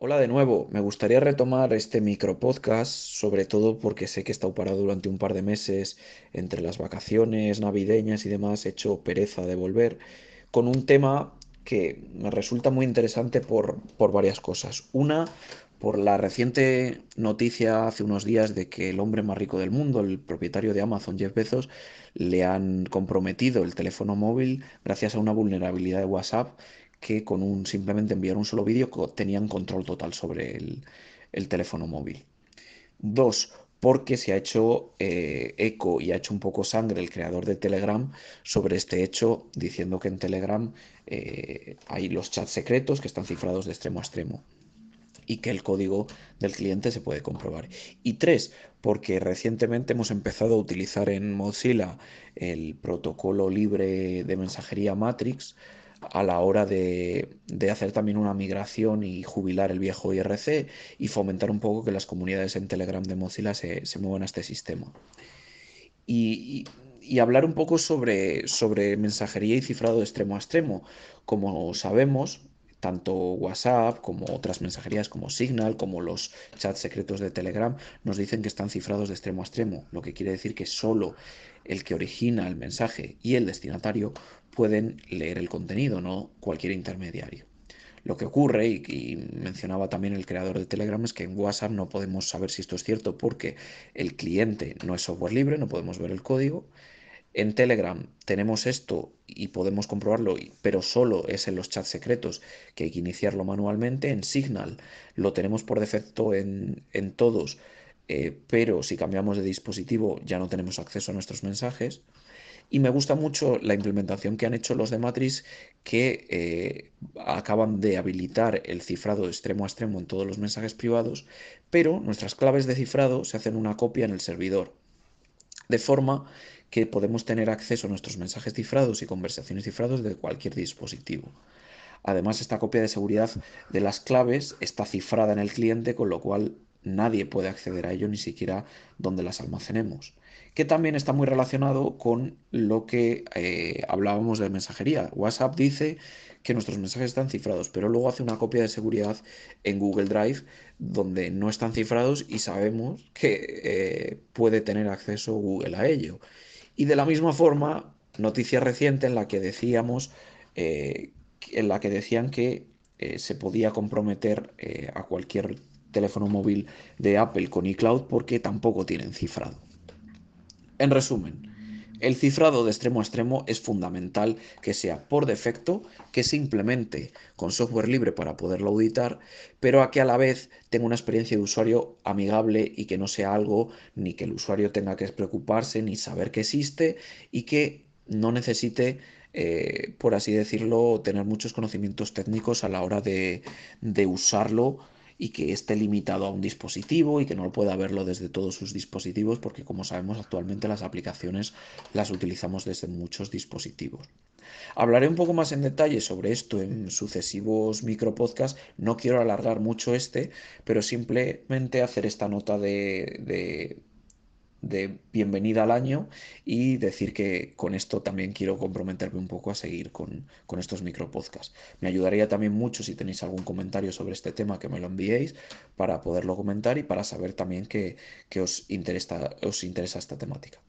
Hola de nuevo, me gustaría retomar este micropodcast, sobre todo porque sé que he estado parado durante un par de meses entre las vacaciones navideñas y demás, he hecho pereza de volver, con un tema que me resulta muy interesante por, por varias cosas. Una, por la reciente noticia hace unos días de que el hombre más rico del mundo, el propietario de Amazon, Jeff Bezos, le han comprometido el teléfono móvil gracias a una vulnerabilidad de WhatsApp que con un simplemente enviar un solo vídeo tenían control total sobre el, el teléfono móvil. Dos, porque se ha hecho eh, eco y ha hecho un poco sangre el creador de Telegram sobre este hecho, diciendo que en Telegram eh, hay los chats secretos que están cifrados de extremo a extremo y que el código del cliente se puede comprobar. Y tres, porque recientemente hemos empezado a utilizar en Mozilla el protocolo libre de mensajería Matrix a la hora de, de hacer también una migración y jubilar el viejo IRC y fomentar un poco que las comunidades en Telegram de Mozilla se, se muevan a este sistema. Y, y- hablar un poco sobre, sobre mensajería y cifrado de extremo a extremo. Como sabemos, tanto WhatsApp como otras mensajerías como Signal, como los chats secretos de Telegram, nos dicen que están cifrados de extremo a extremo, lo que quiere decir que solo el que origina el mensaje y el destinatario pueden leer el contenido, no cualquier intermediario. Lo que ocurre, y, y mencionaba también el creador de Telegram, es que en WhatsApp no podemos saber si esto es cierto porque el cliente no es software libre, no podemos ver el código. En Telegram tenemos esto y podemos comprobarlo, pero solo es en los chats secretos que hay que iniciarlo manualmente. En Signal lo tenemos por defecto en, en todos, eh, pero si cambiamos de dispositivo ya no tenemos acceso a nuestros mensajes. Y me gusta mucho la implementación que han hecho los de Matrix que eh, acaban de habilitar el cifrado extremo a extremo en todos los mensajes privados, pero nuestras claves de cifrado se hacen una copia en el servidor, de forma que podemos tener acceso a nuestros mensajes cifrados y conversaciones cifrados de cualquier dispositivo. Además, esta copia de seguridad de las claves está cifrada en el cliente, con lo cual nadie puede acceder a ello, ni siquiera donde las almacenemos. Que también está muy relacionado con lo que eh, hablábamos de mensajería. WhatsApp dice que nuestros mensajes están cifrados, pero luego hace una copia de seguridad en Google Drive donde no están cifrados y sabemos que eh, puede tener acceso Google a ello. Y de la misma forma, noticia reciente en la que decíamos eh, en la que decían que eh, se podía comprometer eh, a cualquier teléfono móvil de Apple con iCloud porque tampoco tienen cifrado. En resumen, el cifrado de extremo a extremo es fundamental que sea por defecto, que se implemente con software libre para poderlo auditar, pero a que a la vez tenga una experiencia de usuario amigable y que no sea algo ni que el usuario tenga que preocuparse ni saber que existe y que no necesite eh, por así decirlo, tener muchos conocimientos técnicos a la hora de, de usarlo y que esté limitado a un dispositivo y que no pueda verlo desde todos sus dispositivos, porque como sabemos actualmente las aplicaciones las utilizamos desde muchos dispositivos. Hablaré un poco más en detalle sobre esto en sucesivos micropodcasts. No quiero alargar mucho este, pero simplemente hacer esta nota de, de de bienvenida al año y decir que con esto también quiero comprometerme un poco a seguir con, con estos micropodcasts. Me ayudaría también mucho si tenéis algún comentario sobre este tema que me lo enviéis para poderlo comentar y para saber también que, que os, interesa, os interesa esta temática.